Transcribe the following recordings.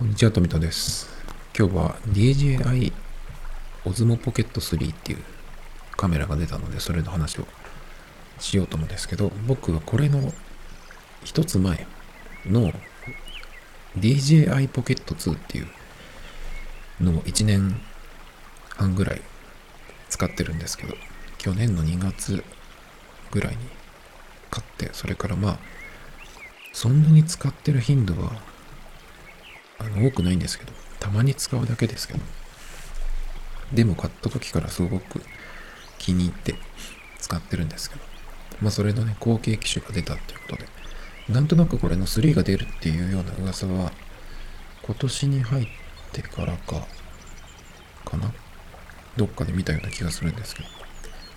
こんにちは、富田です。今日は DJI Osmo Pocket 3っていうカメラが出たので、それの話をしようと思うんですけど、僕はこれの一つ前の DJI Pocket 2っていうのを1年半ぐらい使ってるんですけど、去年の2月ぐらいに買って、それからまあ、そんなに使ってる頻度はあの多くないんですけど、たまに使うだけですけど。でも買った時からすごく気に入って使ってるんですけど。まあそれのね、後継機種が出たっていうことで、なんとなくこれの3が出るっていうような噂は、今年に入ってからか、かな？どっかで見たような気がするんですけ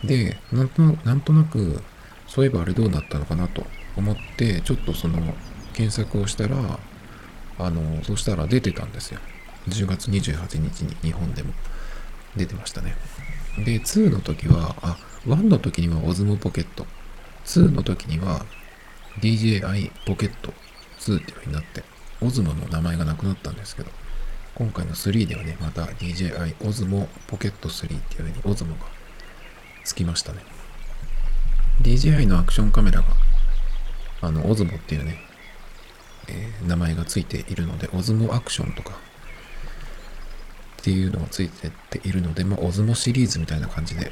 ど。で、なんとななんとなく、そういえばあれどうなったのかなと思って、ちょっとその検索をしたら、あの、そしたら出てたんですよ。10月28日に日本でも出てましたね。で、2の時は、あ、1の時には Osmo Pocket、2の時には DJI Pocket 2っていう風になって、Osmo の名前がなくなったんですけど、今回の3ではね、また DJI Osmo Pocket 3っていう風に Osmo がつきましたね。DJI のアクションカメラが、あの、Osmo っていうね、えー名前がついているので、オズモアクションとかっていうのがついてっているので、まあ、オズモシリーズみたいな感じで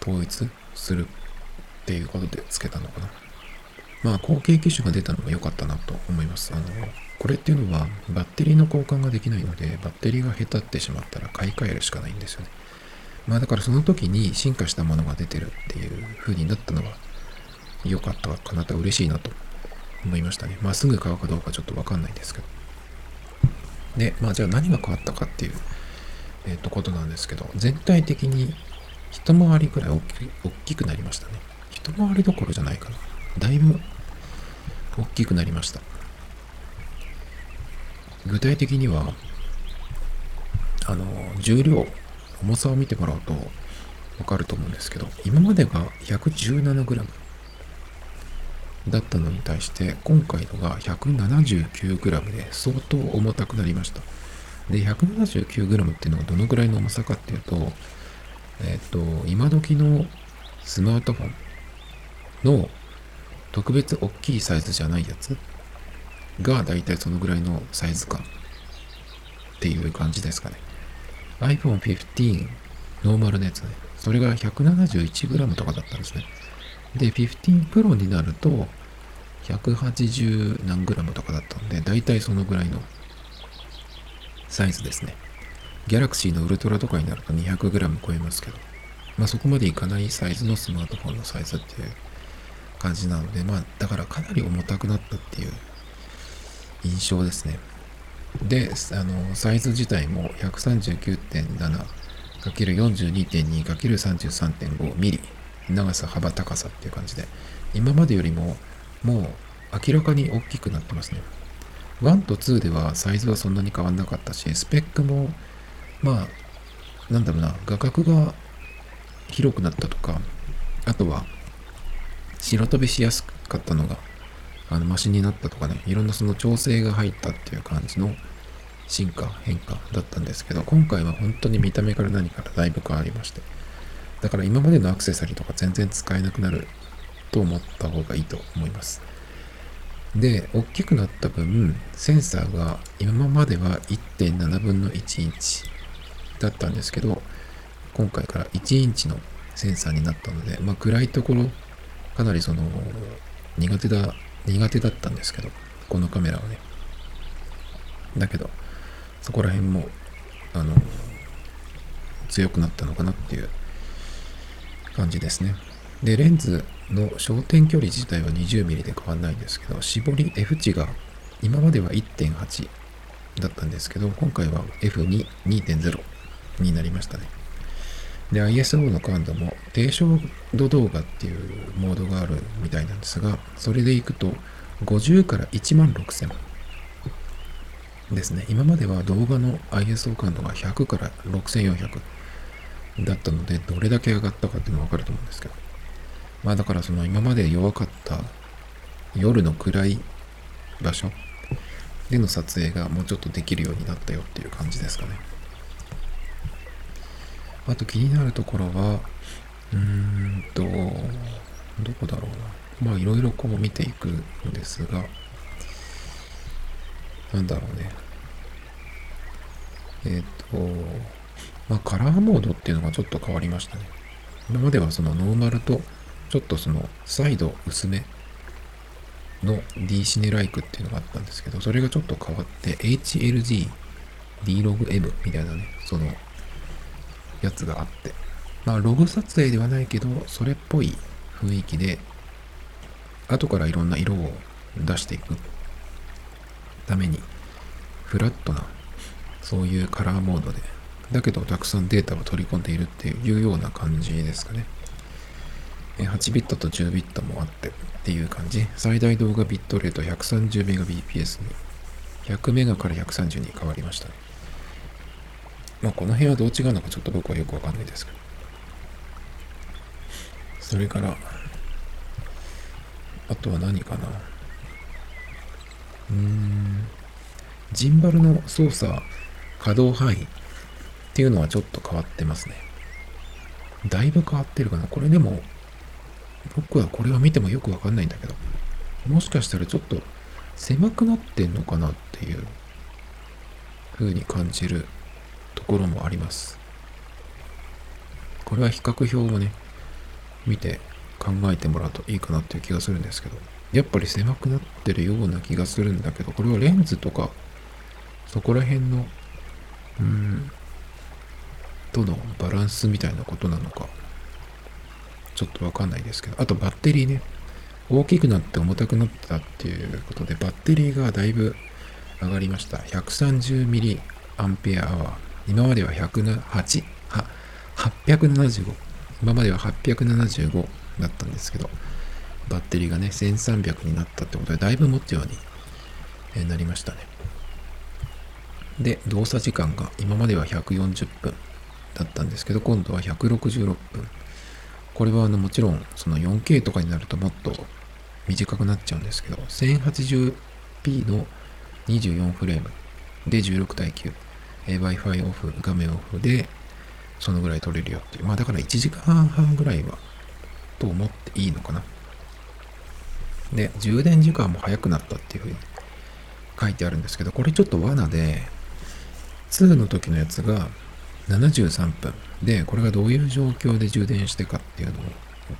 統一するっていうことでつけたのかな。まあ、後継機種が出たのも良かったなと思います。あの、これっていうのはバッテリーの交換ができないので、バッテリーが下手ってしまったら買い替えるしかないんですよね。まあ、だからその時に進化したものが出てるっていう風になったのは良かったかなと嬉しいなと思いましたね。まあ、すぐ買うかどうかちょっとわかんないんですけど。で、まあ、じゃあ何が変わったかっていう、えっ、と、ことなんですけど、全体的に一回りくらい大き大きくなりましたね。一回りどころじゃないかな。だいぶ大きくなりました。具体的には、あの、重量、重さを見てもらうとわかると思うんですけど、今までが 117g。だったのに対して今回のが 179g で相当重たくなりました。で 179g っていうのがどのくらいの重さかっていうとえっ、と今時のスマートフォンの特別大きいサイズじゃないやつがだいたいそのぐらいのサイズ感っていう感じですかね。iPhone 15ノーマルのやつね。それが 171g とかだったんですね。で、15 Pro になると、180何グラムとかだったんで、だいたいそのぐらいのサイズですね。ギャラクシーのウルトラとかになると200グラム超えますけど、まあそこまでいかないサイズのスマートフォンのサイズっていう感じなので、まあだからかなり重たくなったっていう印象ですね。で、あの、サイズ自体も 139.7×42.2×33.5 ミリ長さ幅高さっていう感じで今までよりももう明らかに大きくなってますね。1と2ではサイズはそんなに変わんなかったしスペックもまあなんだろうな画角が広くなったとかあとは白飛びしやすかったのがあのマシになったとかねいろんなその調整が入ったっていう感じの進化変化だったんですけど今回は本当に見た目から何からだいぶ変わりまして。だから今までのアクセサリーとか全然使えなくなると思った方がいいと思います。で、大きくなった分、センサーが今までは1.7分の1インチだったんですけど、今回から1インチのセンサーになったので、まあ暗いところ、かなりその苦手だ、苦手だったんですけど、このカメラはね。だけど、そこら辺も、あの、強くなったのかなっていう感じですね。で、レンズの焦点距離自体は 20mm で変わんないんですけど、絞り F 値が今までは1.8だったんですけど、今回は F2、2.0になりましたね。で、ISO の感度も低照度動画っていうモードがあるみたいなんですが、それでいくと50から1万6000ですね。今までは動画の ISO 感度が100から6400だったので、どれだけ上がったかっていうのがわかると思うんですけど。まあだからその今まで弱かった夜の暗い場所での撮影がもうちょっとできるようになったよっていう感じですかね。あと気になるところは、うーんと、どこだろうな。まあいろいろこう見ていくんですが、なんだろうね。えっ、ー、と、まあカラーモードっていうのがちょっと変わりましたね。今まではそのノーマルとちょっとそのサイド薄めの D シネライクっていうのがあったんですけど、それがちょっと変わって HLG D-Log-M みたいなね、そのやつがあって、まあログ撮影ではないけど、それっぽい雰囲気で、後からいろんな色を出していくために、フラットな、そういうカラーモードで、だけどたくさんデータを取り込んでいるっていうような感じですかね。8ビットと10ビットもあってっていう感じ。最大動画ビットレート 130Mbps に100メガから130に変わりましたね。まあこの辺はどう違うのかちょっと僕はよくわかんないですけど。それから、あとは何かな。うーん、ジンバルの操作、可動範囲っていうのはちょっと変わってますね。だいぶ変わってるかな。これでも僕はこれを見てもよくわかんないんだけど、もしかしたらちょっと狭くなってんのかなっていう風に感じるところもあります。これは比較表をね、見て考えてもらうといいかなっていう気がするんですけど、やっぱり狭くなってるような気がするんだけど、これはレンズとか、そこら辺の、うん、とのバランスみたいなことなのか、ちょっとわかんないですけど、あとバッテリーね、大きくなって重たくなったっていうことで、バッテリーがだいぶ上がりました。130mAh。今までは108、は、875。今までは875だったんですけど、バッテリーがね、1300になったってことで、だいぶ持つようになりましたね。で、動作時間が今までは140分だったんですけど、今度は166分。これはあのもちろんその 4K とかになるともっと短くなっちゃうんですけど 1080p の24フレームで16対9 Wi-Fi オフ画面オフでそのぐらい撮れるよっていう。まあだから1時間半ぐらいはと思っていいのかな。で充電時間も早くなったっていうふうに書いてあるんですけどこれちょっと罠で2の時のやつが73分。でこれがどういう状況で充電してかっていうのを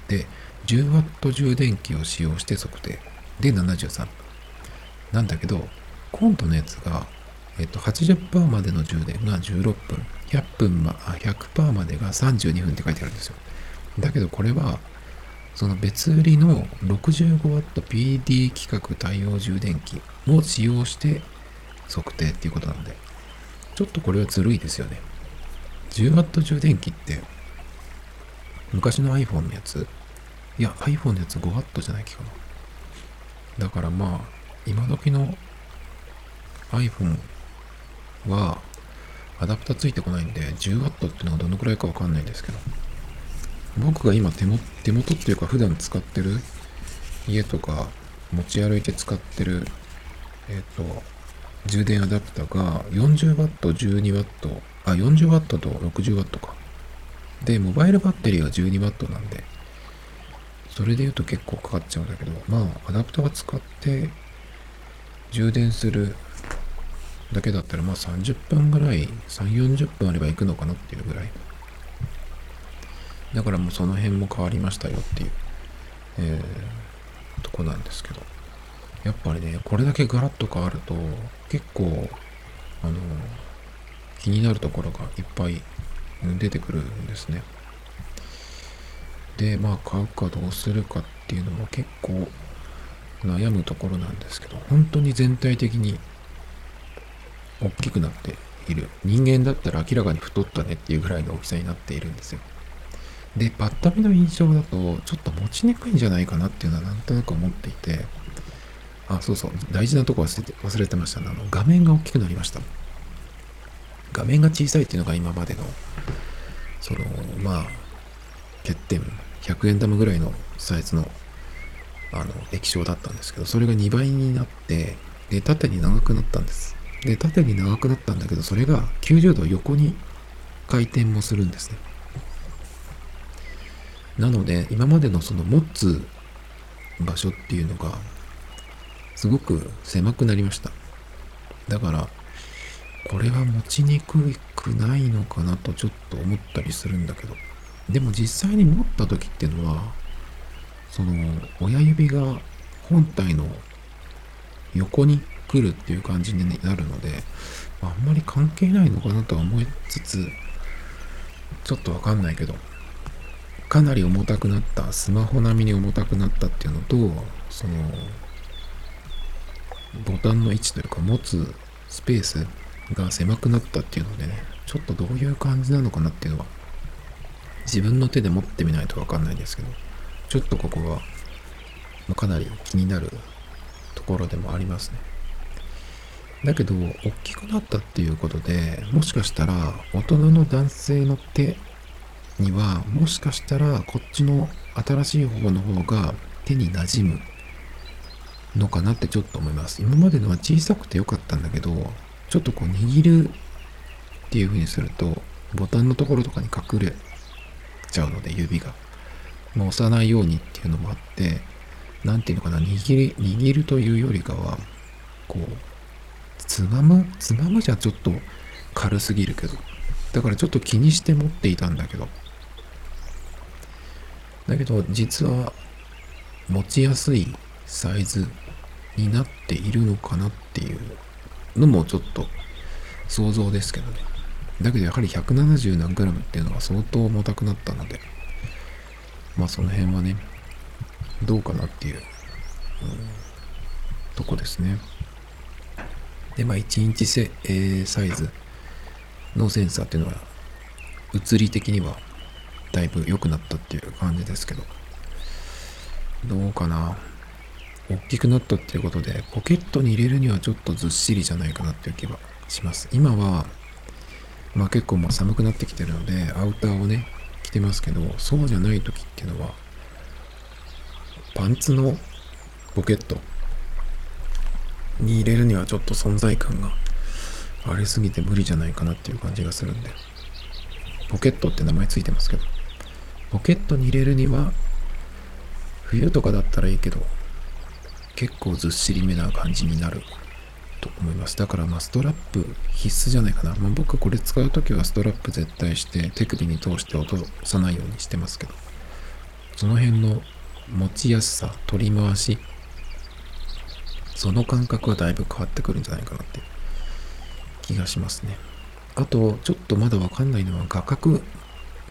で 10W 充電器を使用して測定。で73分。なんだけど今度のやつが、えっと、80%までの充電が16分。100分ま100%までが32分って書いてあるんですよ。だけどこれはその別売りの 65WPD 規格対応充電器を使用して測定っていうことなのでちょっとこれはずるいですよね。10W 充電器って、昔の iPhone のやつ？いや、iPhone のやつ 5W じゃない気かな。だからまあ、今時の iPhone は、アダプターついてこないんで、10W っていうのがどのくらいかわかんないんですけど、僕が今手も手元っていうか普段使ってる家とか持ち歩いて使ってる、えっ、ー、と、充電アダプターが 40W、12W、あ、40W と 60W か。で、モバイルバッテリーが 12W なんで、それで言うと結構かかっちゃうんだけど、まあ、アダプター使って充電するだけだったら、まあ30分ぐらい、3、40分あれば行くのかなっていうぐらい。だからもうその辺も変わりましたよっていう、えー、とこなんですけど。やっぱりね、これだけガラッと変わると、結構、あの、気になるところがいっぱい出てくるんですね。で、まあ、買うかどうするかっていうのも結構悩むところなんですけど、本当に全体的に大きくなっている。人間だったら明らかに太ったねっていうぐらいの大きさになっているんですよ。で、パッと見の印象だと、ちょっと持ちにくいんじゃないかなっていうのはなんとなく思っていて、あ、そうそう、大事なとこ忘れて忘れてましたね。あの、画面が大きくなりました。画面が小さいっていうのが今までの、その、まあ、欠点、100円玉ぐらいのサイズの、あの、液晶だったんですけど、それが2倍になって、で、縦に長くなったんです。で、縦に長くなったんだけど、それが90度横に回転もするんですね。なので、今までのその持つ場所っていうのが、すごく狭くなりました。だから、これは持ちにくくないのかなとちょっと思ったりするんだけど。でも実際に持った時っていうのは、その親指が本体の横に来るっていう感じになるので、あんまり関係ないのかなとは思いつつ、ちょっとわかんないけど、かなり重たくなった、スマホ並みに重たくなったっていうのと、その、ボタンの位置というか持つスペースが狭くなったっていうのでね、ちょっとどういう感じなのかなっていうのは、自分の手で持ってみないとわかんないんですけど、ちょっとここは、まかなり気になるところでもありますね。だけど、大きくなったっていうことで、もしかしたら、大人の男性の手には、もしかしたら、こっちの新しい方の方が手に馴染むのかなってちょっと思います。今までのは小さくてよかったんだけど、ちょっとこう握るっていう風にすると、ボタンのところとかに隠れちゃうので、指が。まあ、押さないようにっていうのもあって、何ていうのかな、握り、握るというよりかは、こう、つまむ？つまむじゃちょっと軽すぎるけど。だからちょっと気にして持っていたんだけど。だけど、実は、持ちやすいサイズになっているのかなっていうのもちょっと想像ですけどね。だけどやはり170何グラムっていうのは相当重たくなったので、まあその辺はね、どうかなっていう、うん、とこですね。で、まあ1インチせ、えー、サイズのセンサーっていうのは、物理的にはだいぶ良くなったっていう感じですけど、どうかな。大きくなったっていうことで、ポケットに入れるにはちょっとずっしりじゃないかなっていう気はします。今は、まあ結構もう寒くなってきてるので、アウターをね、着てますけど、そうじゃない時っていうのは、パンツのポケットに入れるにはちょっと存在感がありすぎて無理じゃないかなっていう感じがするんで、ポケットって名前ついてますけど、ポケットに入れるには、冬とかだったらいいけど、結構ずっしりめな感じになると思います。だからまあストラップ必須じゃないかな。まあ、僕これ使うときはストラップ絶対して手首に通して落とさないようにしてますけど、その辺の持ちやすさ、取り回し、その感覚はだいぶ変わってくるんじゃないかなって気がしますね。あと、ちょっとまだわかんないのは画角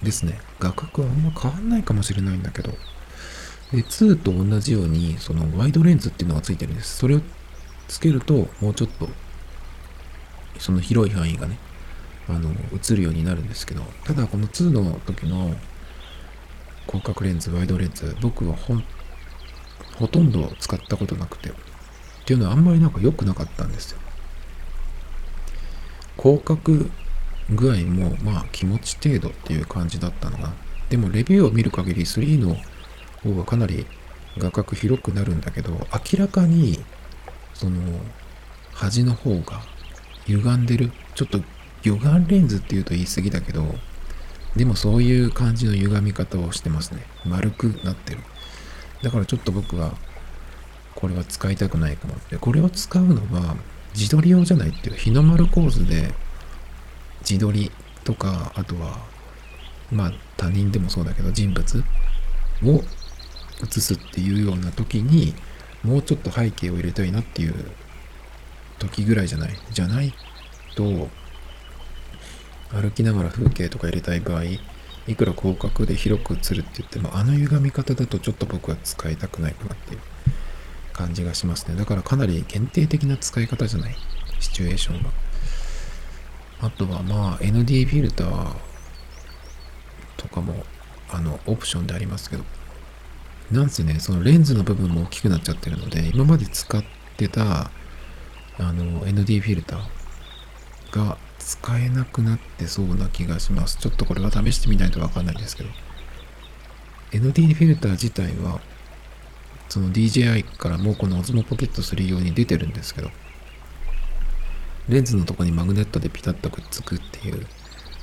ですね。画角はあんま変わんないかもしれないんだけど、で、2と同じように、そのワイドレンズっていうのがついてるんです。それをつけると、もうちょっと、その広い範囲がね、あの、映るようになるんですけど、ただこの2の時の広角レンズ、ワイドレンズ、僕はほほとんど使ったことなくて、っていうのはあんまりなんか良くなかったんですよ。広角具合もまあ気持ち程度っていう感じだったのが、でもレビューを見る限り3の方がかなり画角広くなるんだけど、明らかに、その、端の方が歪んでる。ちょっと魚眼レンズって言うと言い過ぎだけど、でもそういう感じの歪み方をしてますね。丸くなってる。だからちょっと僕は、これは使いたくないかもって。これを使うのは、自撮り用じゃないっていう、日の丸構図で、自撮りとか、あとは、まあ他人でもそうだけど、人物を映すっていうような時にもうちょっと背景を入れたいなっていう時ぐらいじゃない？じゃないと歩きながら風景とか入れたい場合いくら広角で広く映るって言ってもあの歪み方だとちょっと僕は使いたくないかなっていう感じがしますね。だからかなり限定的な使い方じゃない？シチュエーションは。あとはまあ ND フィルターとかもあのオプションでありますけどなんせね、そのレンズの部分も大きくなっちゃってるので、今まで使ってた、あの、ND フィルターが使えなくなってそうな気がします。ちょっとこれは試してみないとわかんないんですけど。ND フィルター自体は、その DJI からもうこの Osmo Pocket 3用に出てるんですけど、レンズのとこにマグネットでピタッとくっつくっていう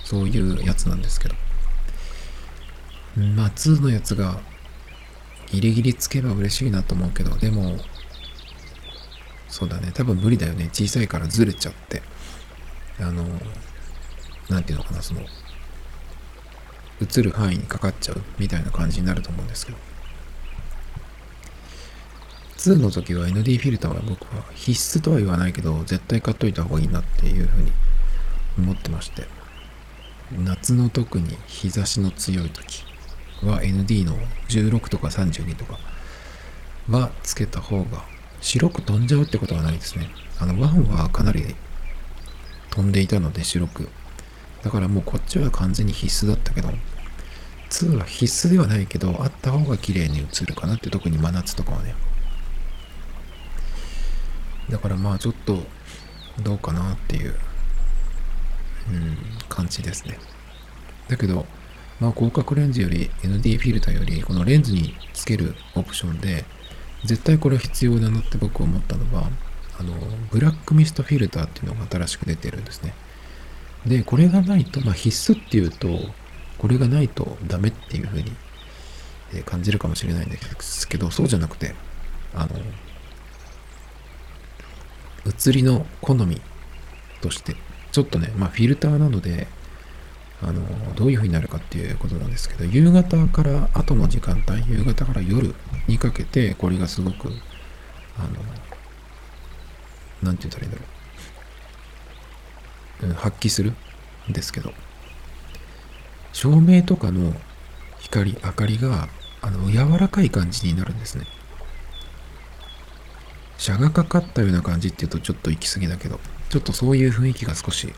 そういうやつなんですけどまあ2のやつがギリギリつけば嬉しいなと思うけどでもそうだね。多分無理だよね。小さいからずれちゃって。あの何て言うのかなその映る範囲にかかっちゃうみたいな感じになると思うんですけど。2の時は ND フィルターは僕は必須とは言わないけど絶対買っといた方がいいなっていうふうに思ってまして。夏の特に日差しの強い時。は ND の16とか32とかはつけた方が白く飛んじゃうってことはないですね。あの1はかなり飛んでいたので白く。だからもうこっちは完全に必須だったけど、2は必須ではないけど、あった方が綺麗に映るかなって特に真夏とかはね。だからまあちょっとどうかなっていう、うん、感じですね。だけど、まあ広角レンズより ND フィルターよりこのレンズにつけるオプションで絶対これ必要だなって僕思ったのは、あの、ブラックミストフィルターっていうのが新しく出てるんですね。で、これがないと、まあ必須っていうと、これがないとダメっていうふうに感じるかもしれないんですけど、そうじゃなくて、あの、写りの好みとして、ちょっとね、まあフィルターなので、あのどういう風になるかっていうことなんですけど夕方から後の時間帯夕方から夜にかけてこれがすごくあの何て言ったらいいんだろう、うん、発揮するんですけど照明とかの光明かりがあの柔らかい感じになるんですね。車がかかったような感じっていうとちょっと行き過ぎだけどちょっとそういう雰囲気が少し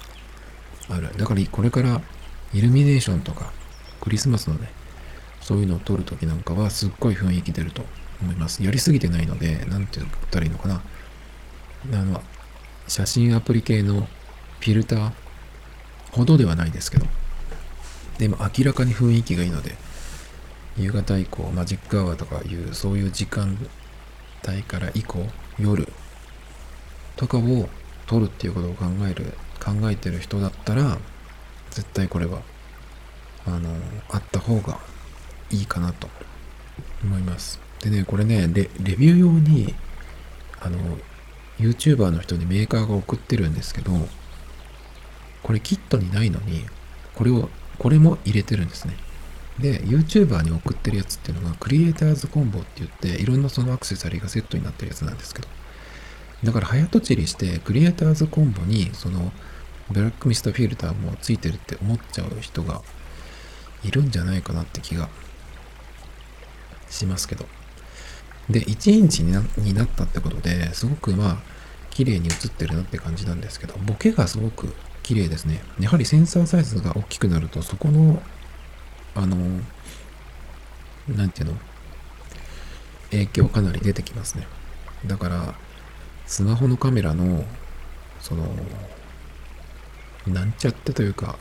ある。だからこれからイルミネーションとか、クリスマスのね、そういうのを撮るときなんかはすっごい雰囲気出ると思います。やりすぎてないので、なんて言ったらいいのかな。あの、写真アプリ系のフィルターほどではないですけど、でも明らかに雰囲気がいいので、夕方以降、マジックアワーとかいう、そういう時間帯から以降、夜とかを撮るっていうことを考える、考えてる人だったら、絶対これはあのあった方がいいかなと思います。でねこれねレレビュー用にあの YouTuber の人にメーカーが送ってるんですけどこれキットにないのにこれをこれも入れてるんですね。で YouTuber に送ってるやつっていうのがクリエイターズコンボって言っていろんなそのアクセサリーがセットになってるやつなんですけどだから早とちりしてクリエイターズコンボにそのブラックミストフィルターもついてるって思っちゃう人がいるんじゃないかなって気がしますけど。で、1インチになになったってことですごくまあ綺麗に映ってるなって感じなんですけど、ボケがすごく綺麗ですね。やはりセンサーサイズが大きくなるとそこのあの、なんていうの？影響かなり出てきますね。だから、スマホのカメラの、その、なんちゃってというか、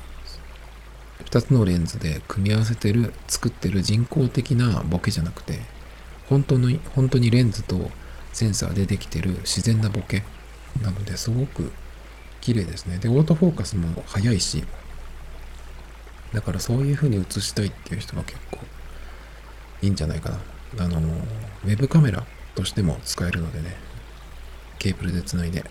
2つのレンズで組み合わせてる、作ってる人工的なボケじゃなくて、本当の、本当にレンズとセンサーでできてる自然なボケなのですごく綺麗ですね。で、オートフォーカスも速いし、だからそういう風に映したいっていう人は結構いいんじゃないかな。あの、ウェブカメラとしても使えるのでね、ケーブルでつないで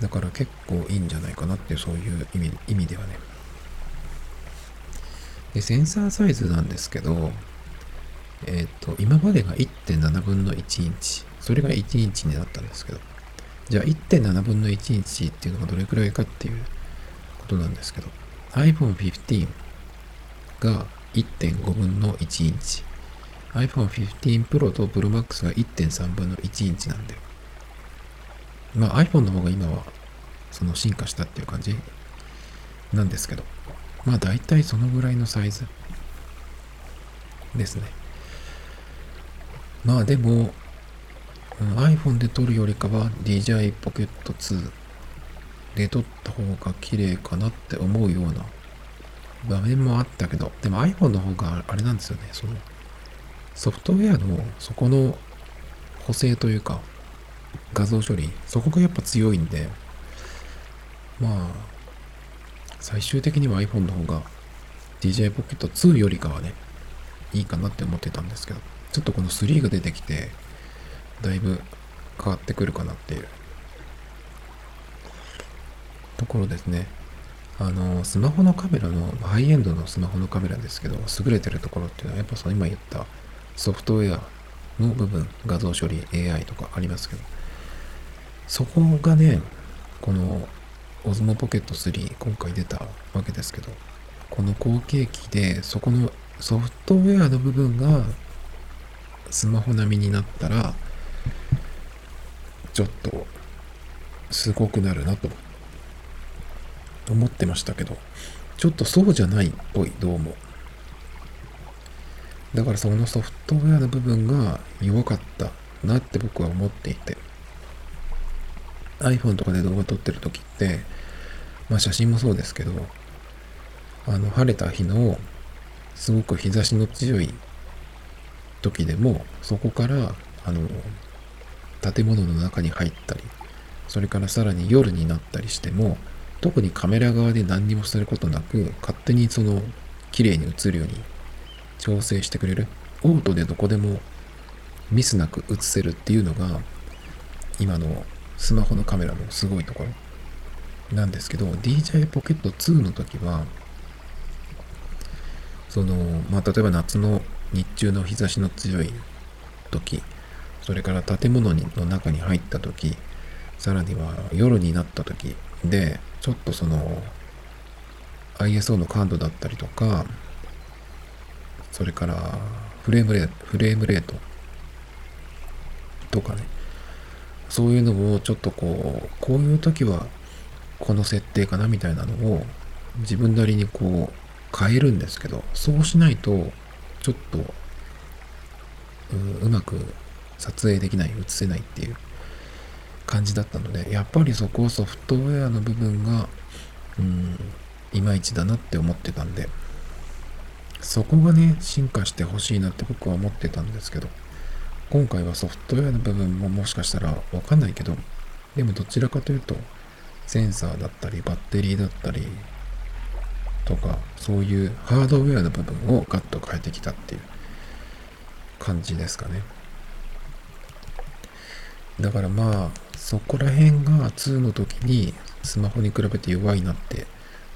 だから結構いいんじゃないかなってそういう意味意味ではね。で、センサーサイズなんですけど、えっ、ー、と、今までが1.7分の1インチ。それが1インチになったんですけど、じゃあ1.7分の1インチっていうのがどれくらいかっていうことなんですけど、iPhone 15が1.5分の1インチ。iPhone 15 Pro と Pro Max が1.3分の1インチなんで、まあ iPhone の方が今はその進化したっていう感じなんですけど、まあ大体そのぐらいのサイズですね。まあでも、iPhone で撮るよりかは DJI Pocket 2で撮った方が綺麗かなって思うような場面もあったけど、でも iPhone の方があれなんですよね、そのソフトウェアのそこの補正というか、画像処理、そこがやっぱ強いんで、まあ、最終的には iPhone の方が DJI Pocket 2よりかはね、いいかなって思ってたんですけど、ちょっとこの3が出てきて、だいぶ変わってくるかなっていうところですね。あの、スマホのカメラの、ハイエンドのスマホのカメラですけど、優れてるところっていうのは、やっぱその今言ったソフトウェアの部分、画像処理、AI とかありますけど、そこがね、この Osmo Pocket 3今回出たわけですけど、この後継機でそこのソフトウェアの部分がスマホ並みになったら、ちょっとすごくなるなと。思ってましたけど、ちょっとそうじゃないっぽい、どうも。だからそのソフトウェアの部分が弱かったなって僕は思っていて、iPhone とかで動画撮ってる時って、まあ写真もそうですけど、あの晴れた日のすごく日差しの強い時でも、そこからあの建物の中に入ったり、それからさらに夜になったりしても、特にカメラ側で何にもすることなく、勝手にその綺麗に映るように調整してくれる。オートでどこでもミスなく映せるっていうのが、今のスマホのカメラのすごいところ。なんですけど、DJI Pocket 2の時は、その、まあ、例えば夏の日中の日差しの強い時、それから建物の中に入った時、さらには夜になった時で、ちょっとその ISO の感度だったりとか、それからフレームレ、フレームレートとかね、そういうのをちょっとこう、こういう時はこの設定かなみたいなのを自分なりにこう変えるんですけど、そうしないとちょっとううまく撮影できない、映せないっていう感じだったので、やっぱりそこをソフトウェアの部分が、うん、いまいちだなって思ってたんで、そこがね、進化してほしいなって僕は思ってたんですけど、今回はソフトウェアの部分ももしかしたらわかんないけど、でもどちらかというと、センサーだったり、バッテリーだったり、とか、そういうハードウェアの部分をガッと変えてきたっていう感じですかね。だからまあ、そこら辺が2の時にスマホに比べて弱いなって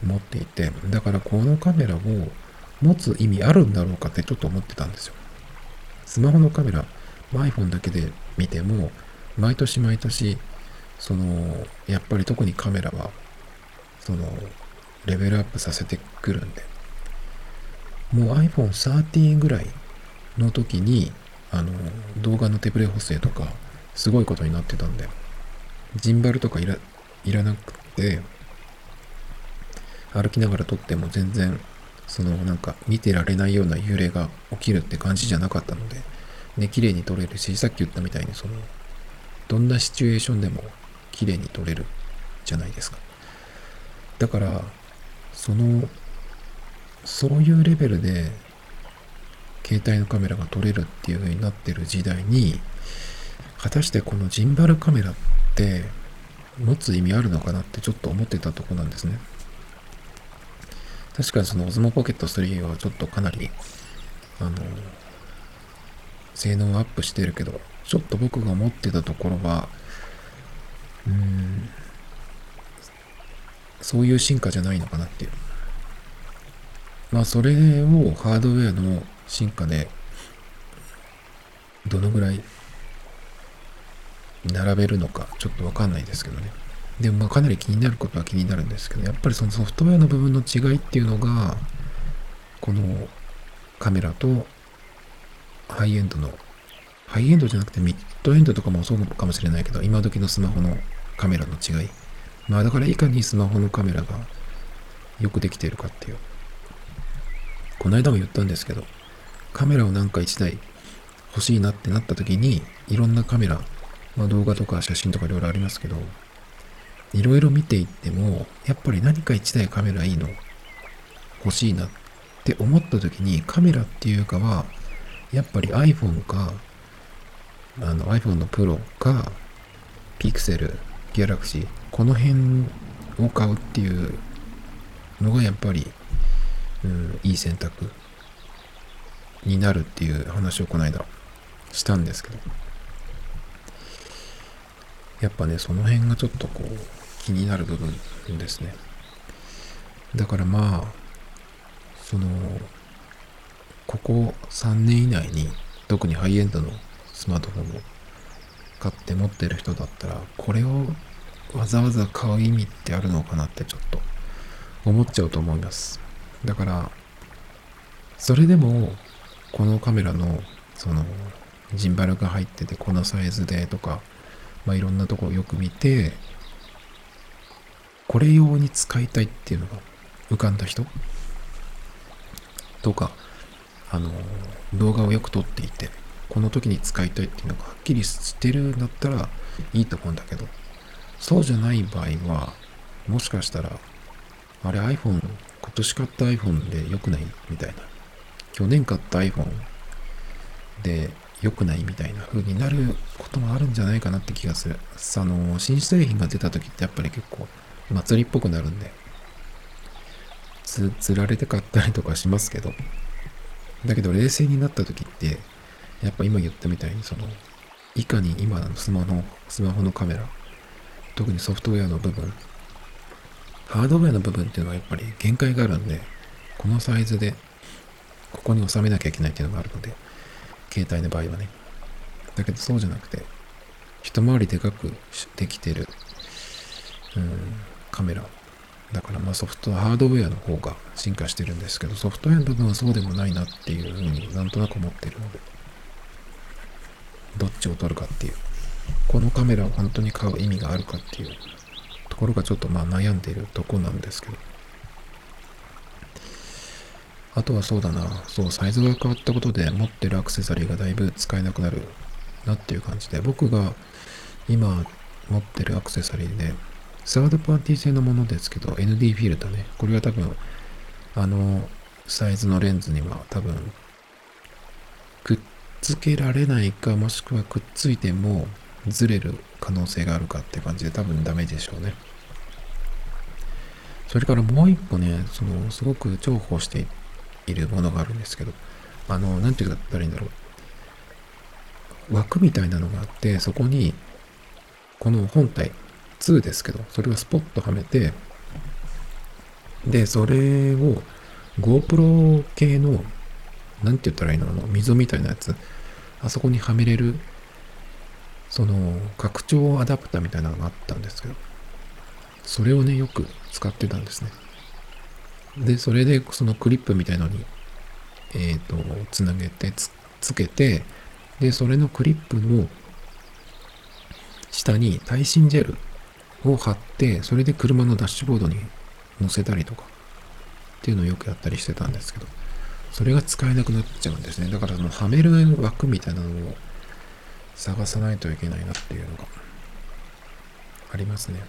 思っていて、だからこのカメラを持つ意味あるんだろうかってちょっと思ってたんですよ。スマホのカメラ、iPhone だけで見ても、毎年毎年、その、やっぱり特にカメラは、その、レベルアップさせてくるんで、もう iPhone 13ぐらいの時に、あの、動画の手ブレ補正とか、すごいことになってたんで、ジンバルとかいらいらなくて、歩きながら撮っても全然、そのなんか見てられないような揺れが起きるって感じじゃなかったので、ね、綺麗に撮れるし、さっき言ったみたいにその、どんなシチュエーションでも綺麗に撮れるじゃないですか。だから、その、そういうレベルで、携帯のカメラが撮れるっていう風になってる時代に、果たしてこのジンバルカメラって持つ意味あるのかなってちょっと思ってたとこなんですね。確かにその Osmo Pocket 3はちょっとかなり、あの、性能アップしてるけど、ちょっと僕が思ってたところは、うん、そういう進化じゃないのかなっていう。まあ、それをハードウェアの進化で、どのぐらい並べるのかちょっとわかんないですけどね。でもまあかなり気になることは気になるんですけど、やっぱりそのソフトウェアの部分の違いっていうのが、このカメラとハイエンドの、ハイエンドじゃなくてミッドエンドとかもそうかもしれないけど、今時のスマホのカメラの違い。まあだからいかにスマホのカメラがよくできているかっていう。この間も言ったんですけど、カメラをなんか1台欲しいなってなった時に、いろんなカメラまあ、動画とか写真とかいろいろありますけど、いろいろ見ていっても、やっぱり何か一台カメラいいの欲しいなって思った時に、カメラっていうかは、やっぱり iPhone か、あの iPhone の Pro か、Pixel、Galaxy、この辺を買うっていうのがやっぱり、うん、いい選択になるっていう話をこの間したんですけど。やっぱねその辺がちょっとこう気になる部分ですね。だからまあそのここ3年以内に特にハイエンドのスマートフォンを買って持ってる人だったらこれをわざわざ買う意味ってあるのかなってちょっと思っちゃうと思います。だからそれでもこのカメラのそのジンバルが入っててこのサイズでとか、まあ、いろんなとこをよく見てこれ用に使いたいっていうのが浮かんだ人とかあの動画をよく撮っていてこの時に使いたいっていうのがはっきりしてるんだったらいいと思うんだけどそうじゃない場合はもしかしたらあれ iPhone 今年買った iPhone で良くないみたいな去年買った iPhone で良くないみたいな風になることもあるんじゃないかなって気がする。あの、新製品が出た時ってやっぱり結構祭りっぽくなるんで、つ、つられて買ったりとかしますけど、だけど冷静になった時って、やっぱ今言ったみたいにその、いかに今のスマホ、スマホのカメラ、特にソフトウェアの部分、ハードウェアの部分っていうのはやっぱり限界があるんで、このサイズで、ここに収めなきゃいけないっていうのがあるので、携帯の場合はね。だけどそうじゃなくて、一回りでかくできてる、うん、カメラ。だからまあソフト、ハードウェアの方が進化してるんですけど、ソフトウェアの部分はそうでもないなっていうふうになんとなく思ってるので、どっちを取るかっていう、このカメラを本当に買う意味があるかっていうところがちょっとまあ悩んでいるとこなんですけど、あとはそうだな、そう、サイズが変わったことで持ってるアクセサリーがだいぶ使えなくなるなっていう感じで、僕が今持ってるアクセサリーで、サードパーティー製のものですけど、ND フィルターね。これは多分、あの、サイズのレンズには多分、くっつけられないか、もしくはくっついてもずれる可能性があるかって感じで多分ダメでしょうね。それからもう一個ね、その、すごく重宝しているものがあるんですけど、あの、なんて言ったらいいんだろう。枠みたいなのがあって、そこに、この本体、2ですけど、それをスポッとはめて、で、それを GoPro 系の、なんて言ったらいいの？あの、溝みたいなやつ、あそこにはめれる、その、拡張アダプターみたいなのがあったんですけど、それをね、よく使ってたんですね。で、それで、そのクリップみたいのに、えっ、ー、と、つなげてつ、つけて、で、それのクリップの下に耐震ジェルを貼って、それで車のダッシュボードに乗せたりとか、っていうのをよくやったりしてたんですけど、それが使えなくなっちゃうんですね。だからそのはめる枠みたいなのを探さないといけないなっていうのがありますね。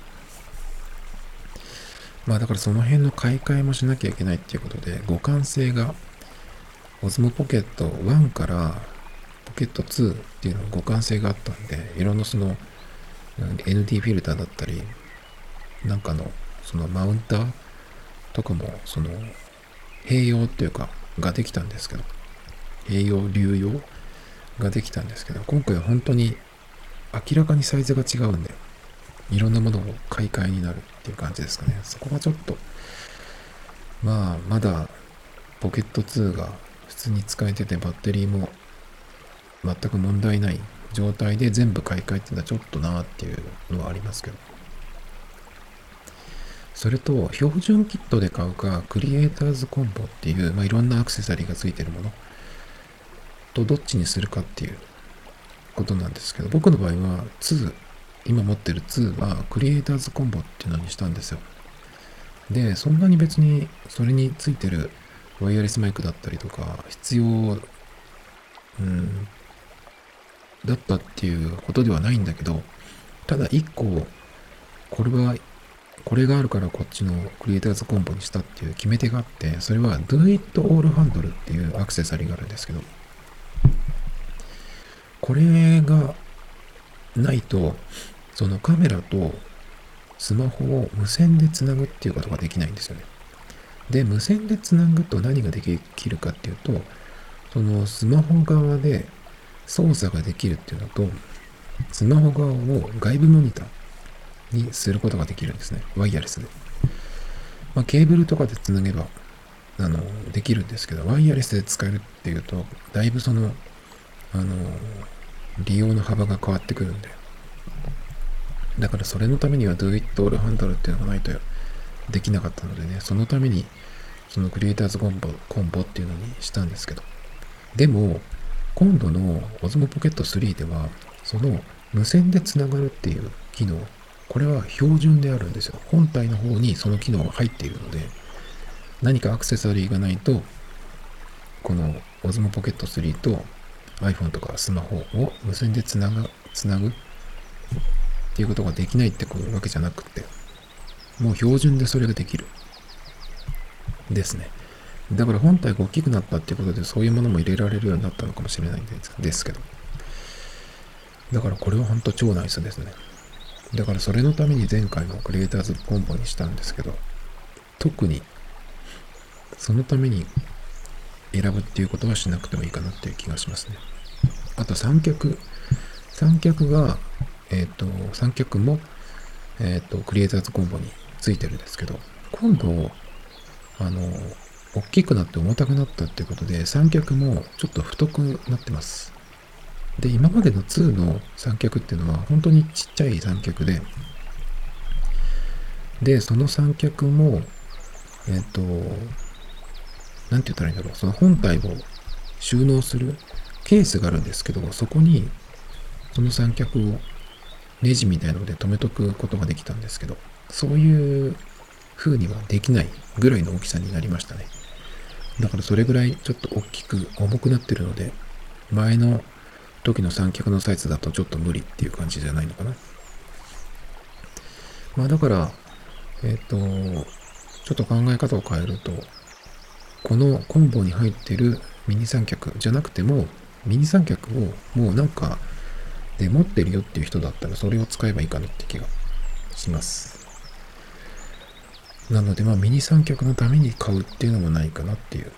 まあだからその辺の買い替えもしなきゃいけないっていうことで、互換性が、オズモポケット1からポケット2っていうのは互換性があったんで、いろんなその ND フィルターだったり、なんかの、そのマウンターとかも、その、併用っていうか、ができたんですけど、併用、流用ができたんですけど、今回は本当に明らかにサイズが違うんで、いろんなものを買い替えになるっていう感じですかね。そこがちょっと、まあ、まだ、ポケット2が普通に使えてて、バッテリーも全く問題ない状態で全部買い替えっていうのはちょっとなっていうのはありますけど。それと、標準キットで買うか、クリエイターズコンボっていう、まあ、いろんなアクセサリーがついてるものとどっちにするかっていうことなんですけど、僕の場合は2、今持ってる2はクリエイターズコンボっていうのにしたんですよ。で、そんなに別にそれについてるワイヤレスマイクだったりとか必要、うん、だったっていうことではないんだけど、ただ一個、これは、これがあるからこっちのクリエイターズコンボにしたっていう決め手があって、それは Do It All Handle っていうアクセサリーがあるんですけど、これがないと、そのカメラとスマホを無線でつなぐっていうことができないんですよね。で、無線でつなぐと何ができるかっていうと、そのスマホ側で操作ができるっていうのと、スマホ側を外部モニターにすることができるんですね。ワイヤレスで。まあ、ケーブルとかでつなげば、あの、できるんですけど、ワイヤレスで使えるっていうと、だいぶその、あの、利用の幅が変わってくるんで。だからそれのためには Do It All Handle っていうのがないとできなかったのでね、そのために、そのクリエイターズコンボコンボっていうのにしたんですけど。でも、今度の Osmo Pocket 3では、その無線でつながるっていう機能、これは標準であるんですよ。本体の方にその機能が入っているので、何かアクセサリーがないと、この Osmo Pocket 3と iPhone とかスマホを無線でつなが、つなぐっていうことができないってわけじゃなくて、もう標準でそれができる。ですね。だから本体が大きくなったっていうことでそういうものも入れられるようになったのかもしれないんですけど。だからこれは本当超ナイスですね。だからそれのために前回のクリエイターズコンボにしたんですけど、特にそのために選ぶっていうことはしなくてもいいかなっていう気がしますね。あと三脚。三脚が、えっ、ー、と、三脚も、えっ、ー、と、クリエイターズコンボについてるんですけど、今度、あの、大きくなって重たくなったっていうことで、三脚もちょっと太くなってます。で、今までの2の三脚っていうのは本当にちっちゃい三脚で、で、その三脚も、えっ、ー、と、なんて言ったらいいんだろう、その本体を収納するケースがあるんですけど、そこにその三脚をネジみたいので止めとくことができたんですけど、そういう風にはできないぐらいの大きさになりましたね。だからそれぐらいちょっと大きく重くなってるので、前の時の三脚のサイズだとちょっと無理っていう感じじゃないのかな。まあだから、えっ、ー、と、ちょっと考え方を変えると、このコンボに入ってるミニ三脚じゃなくても、ミニ三脚をもうなんかで持ってるよっていう人だったらそれを使えばいいかなって気がします。なのでまあミニ三脚のために買うっていうのもないかなっていう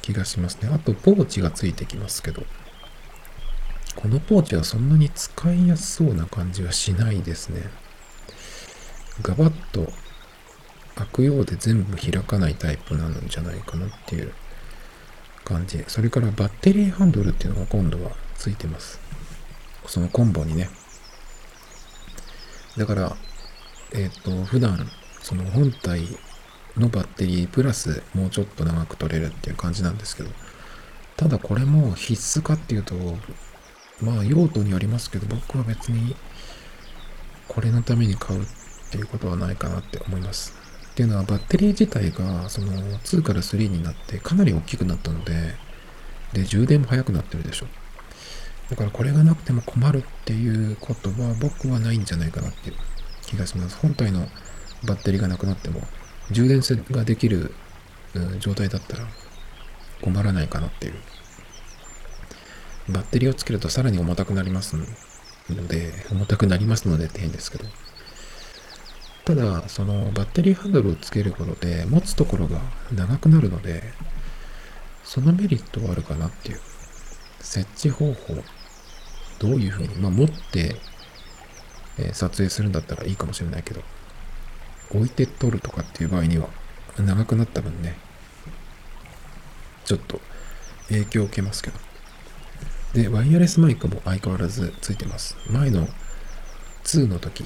気がしますね。あとポーチがついてきますけど、このポーチはそんなに使いやすそうな感じはしないですね。ガバッと開くようで全部開かないタイプなんじゃないかなっていう感じ。それからバッテリーハンドルっていうのが今度はついてます。そのコンボにね。だから、えっ、ー、と、普段、その本体のバッテリープラスもうちょっと長く取れるっていう感じなんですけど、ただこれも必須かっていうと、まあ用途によりますけど、僕は別にこれのために買うっていうことはないかなって思います。っていうのはバッテリー自体がその2から3になってかなり大きくなったので、で、充電も速くなってるでしょ。だからこれがなくても困るっていうことは僕はないんじゃないかなっていう気がします。本体のバッテリーがなくなっても充電ができる状態だったら困らないかなっていう。バッテリーをつけるとさらに重たくなりますので、重たくなりますのでって変ですけど。ただ、そのバッテリーハンドルをつけることで持つところが長くなるので、そのメリットはあるかなっていう。設置方法、どういうふうに、まあ持って、え、撮影するんだったらいいかもしれないけど、置いて撮るとかっていう場合には、長くなった分ね、ちょっと影響を受けますけど。で、ワイヤレスマイクも相変わらずついてます。前の2の時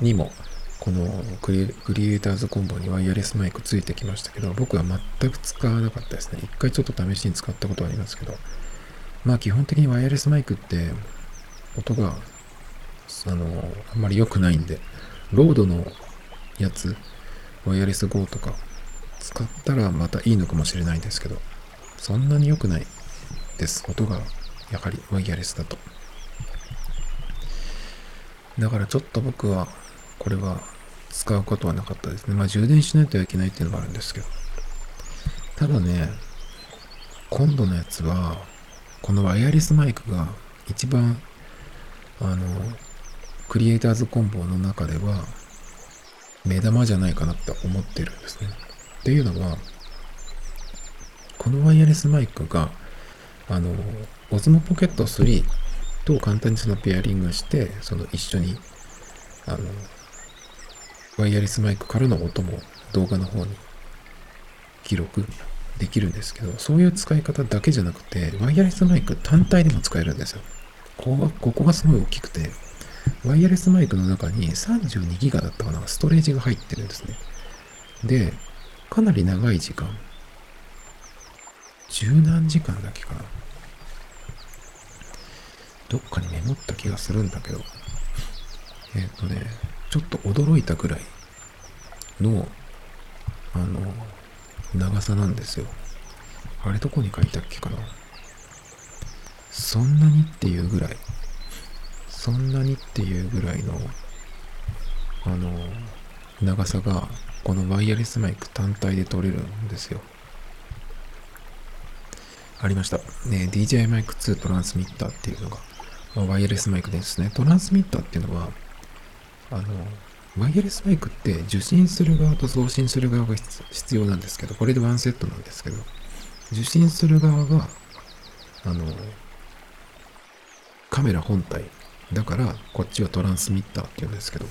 にも、このクリエイターズコンボにワイヤレスマイクついてきましたけど、僕は全く使わなかったですね。一回ちょっと試しに使ったことはありますけど、まあ基本的にワイヤレスマイクって音が、あの、あんまり良くないんで、ロードのやつ、ワイヤレス GO とか使ったらまたいいのかもしれないんですけど、そんなに良くないです。音がやはりワイヤレスだと。だからちょっと僕はこれは使うことはなかったですね。まあ充電しないといけないっていうのもあるんですけど。ただね、今度のやつは、このワイヤレスマイクが一番、あの、クリエイターズコンボの中では目玉じゃないかなって思ってるんですね。っていうのは、このワイヤレスマイクが、あの、オズモポケット3と簡単にそのペアリングして、その一緒に、あの、ワイヤレスマイクからの音も動画の方に記録できるんですけど、そういう使い方だけじゃなくて、ワイヤレスマイク単体でも使えるんですよ。ここがここがすごい大きくて、ワイヤレスマイクの中に32ギガだったかな、ストレージが入ってるんですね。で、かなり長い時間、十何時間だけかな。どっかにメモった気がするんだけど、えっ、とね、ちょっと驚いたくらいの、あの、長さなんですよ。あれどこに書いたっけかなそんなにっていうぐらい、そんなにっていうぐらいの、あの、長さが、このワイヤレスマイク単体で撮れるんですよ。ありました。ね、DJI マイク2トランスミッターっていうのが、まあ、ワイヤレスマイクですね。トランスミッターっていうのは、あの、ワイヤレスマイクって受信する側と送信する側が必要なんですけど、これでワンセットなんですけど、受信する側が、あの、カメラ本体。だから、こっちはトランスミッターって言うんですけど。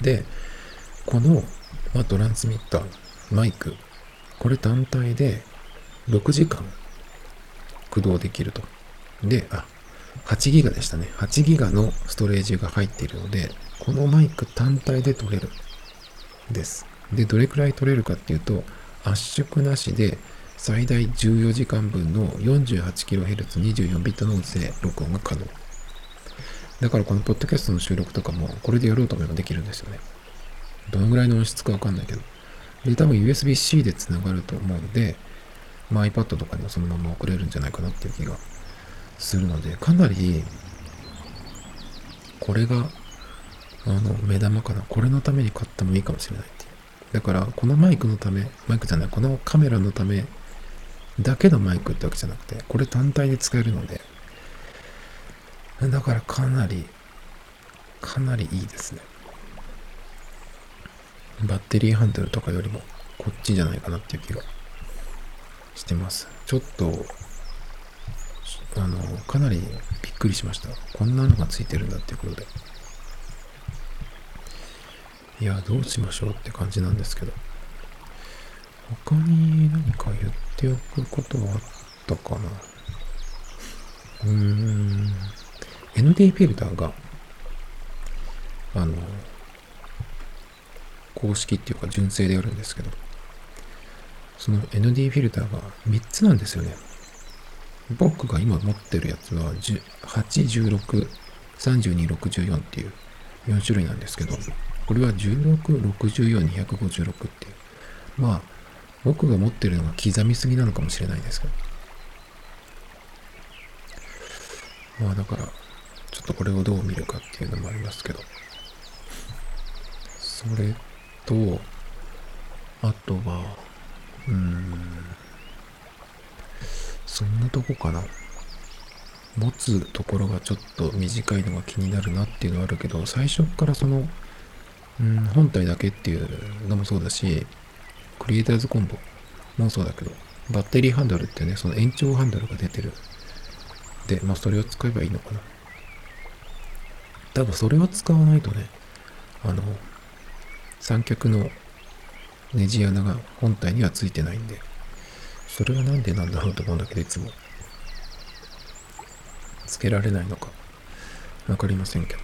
で、この、まあ、トランスミッター、マイク、これ単体で6時間駆動できると。で、あ、8ギガでしたね。8ギガのストレージが入っているので、このマイク単体で撮れるです。で、どれくらい撮れるかっていうと、圧縮なしで最大14時間分の 48kHz24 ビットの音声録音が可能。だからこのポッドキャストの収録とかもこれでやろうと思えばできるんですよね。どのぐらいの音質かわかんないけど。で、多分 USB-C で繋がると思うんで、まあ、iPad とかにもそのまま送れるんじゃないかなっていう気がするので、かなり、これがあの、目玉かな。これのために買ってもいいかもしれないっていう。だから、このマイクのため、マイクじゃない、このカメラのためだけのマイクってわけじゃなくて、これ単体で使えるので、だからかなり、かなりいいですね。バッテリーハンドルとかよりも、こっちじゃないかなっていう気がしてます。ちょっと、あの、かなりびっくりしました。こんなのがついてるんだっていうことで。いや、どうしましょうって感じなんですけど。他に何か言っておくことはあったかなうーん。ND フィルターが、あの、公式っていうか純正であるんですけど、その ND フィルターが3つなんですよね。僕が今持ってるやつは8、16、32、64っていう4種類なんですけど、これは16、64、256っていう。まあ、僕が持ってるのが刻みすぎなのかもしれないですけど。まあだから、ちょっとこれをどう見るかっていうのもありますけど。それと、あとは、うーん、そんなとこかな。持つところがちょっと短いのが気になるなっていうのはあるけど、最初からそのうん、本体だけっていうのもそうだし、クリエイターズコンボもそうだけど、バッテリーハンドルってね、その延長ハンドルが出てる。で、まあそれを使えばいいのかな。多分それを使わないとね、あの、三脚のネジ穴が本体にはついてないんで、それはなんでなんだろうと思うんだけど、いつも。つけられないのか、わかりませんけど。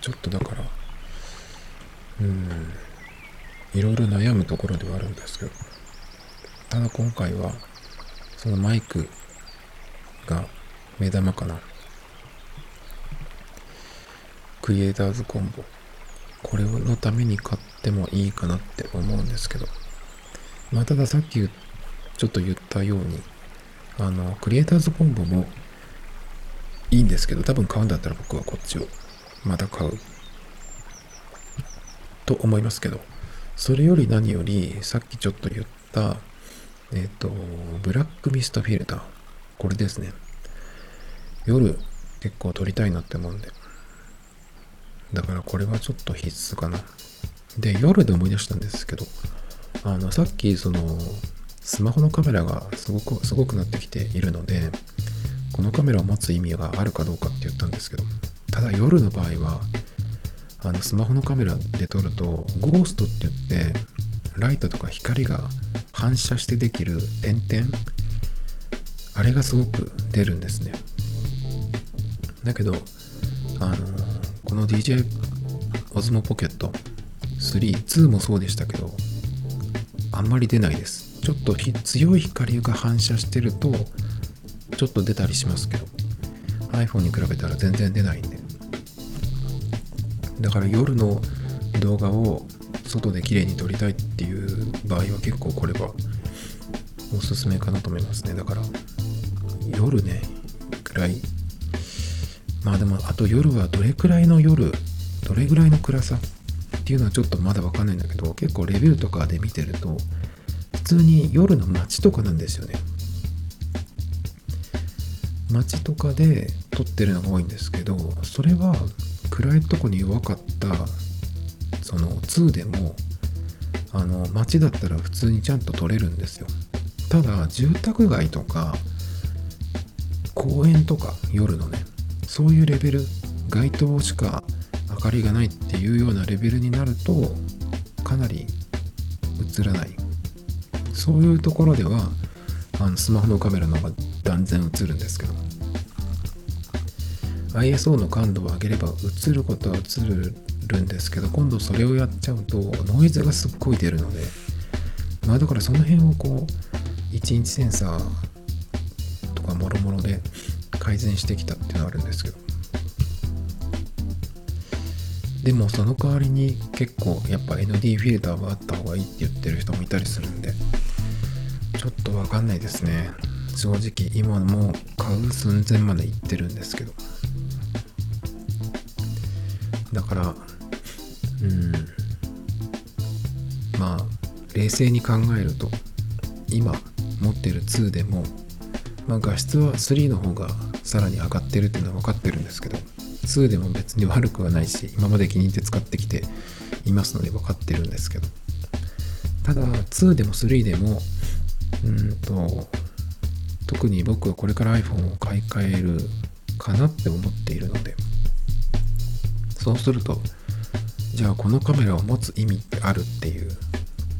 ちょっとだから、うんいろいろ悩むところではあるんですけどただ今回はそのマイクが目玉かなクリエイターズコンボ。これのために買ってもいいかなって思うんですけど。まあたださっきちょっと言ったようにあのクリエイターズコンボもいいんですけど多分買うんだったら僕はこっちをまた買う。と思いますけど、それより何より、さっきちょっと言った、えっ、ー、と、ブラックミストフィルター。これですね。夜結構撮りたいなって思うんで、だからこれはちょっと必須かな。で、夜で思い出したんですけど、あの、さっきその、スマホのカメラがすごく、すごくなってきているので、このカメラを持つ意味があるかどうかって言ったんですけど、ただ夜の場合は、あの、スマホのカメラで撮ると、ゴーストって言って、ライトとか光が反射してできる点々、あれがすごく出るんですね。だけど、あのこの DJ オズモポケット3、2もそうでしたけど、あんまり出ないです。ちょっと強い光が反射してると、ちょっと出たりしますけど、iPhone に比べたら全然出ないんで。だから夜の動画を外で綺麗に撮りたいっていう場合は結構これはおすすめかなと思いますね。だから夜ね、くらいまあでもあと夜はどれくらいの夜どれぐらいの暗さ？っていうのはちょっとまだわかんないんだけど結構レビューとかで見てると普通に夜の街とかなんですよね。街とかで撮ってるのが多いんですけどそれは暗いとこに弱かったその2でもあの街だったら普通にちゃんと撮れるんですよ。ただ住宅街とか公園とか夜のねそういうレベル街灯しか明かりがないっていうようなレベルになるとかなり映らない。そういうところではあのスマホのカメラの方が断然映るんですけど。ISO の感度を上げれば映ることは映るんですけど今度それをやっちゃうとノイズがすっごい出るので。まあだからその辺をこう1インチセンサーとかもろもろで改善してきたっていうのはあるんですけど。でもその代わりに結構やっぱ ND フィルターがあった方がいいって言ってる人もいたりするんでちょっとわかんないですね。正直今も買う寸前まで行ってるんですけど。だからうん。まあ冷静に考えると今持ってる2でも、まあ、画質は3の方がさらに上がってるっていうのは分かってるんですけど2でも別に悪くはないし今まで気に入って使ってきていますので分かってるんですけどただ2でも3でもうんと特に僕はこれから iPhone を買い替えるかなって思っているのでそうするとじゃあこのカメラを持つ意味ってあるっていう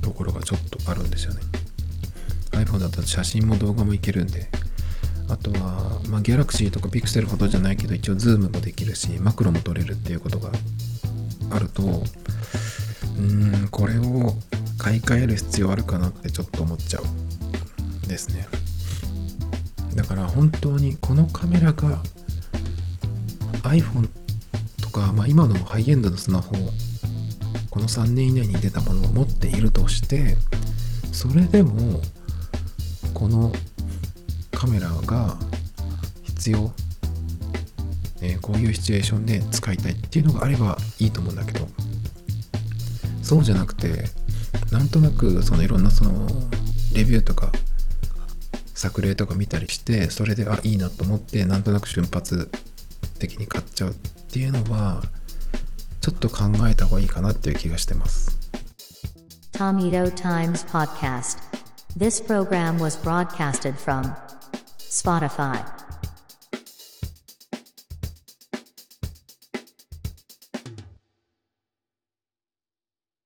ところがちょっとあるんですよね。iPhone だと写真も動画もいけるんであとは、まあ、 Galaxy とかピクセルほどじゃないけど一応ズームもできるしマクロも撮れるっていうことがあるとうーんこれを買い替える必要あるかなってちょっと思っちゃうですね。だから本当にこのカメラが iPhone とか、まあ、今のハイエンドのスマホこの3年以内に出たものを持っているとしてそれでもこのカメラが必要、えー、こういうシチュエーションで使いたいっていうのがあればいいと思うんだけど。そうじゃなくてなんとなくそのいろんなそのレビューとか作例とか見たりしてそれであいいなと思ってなんとなく瞬発的に買っちゃうっていうのはちょっと考えた方がいいかなっていう気がしてます。Tomato Times Podcast. This program was broadcasted from Spotify.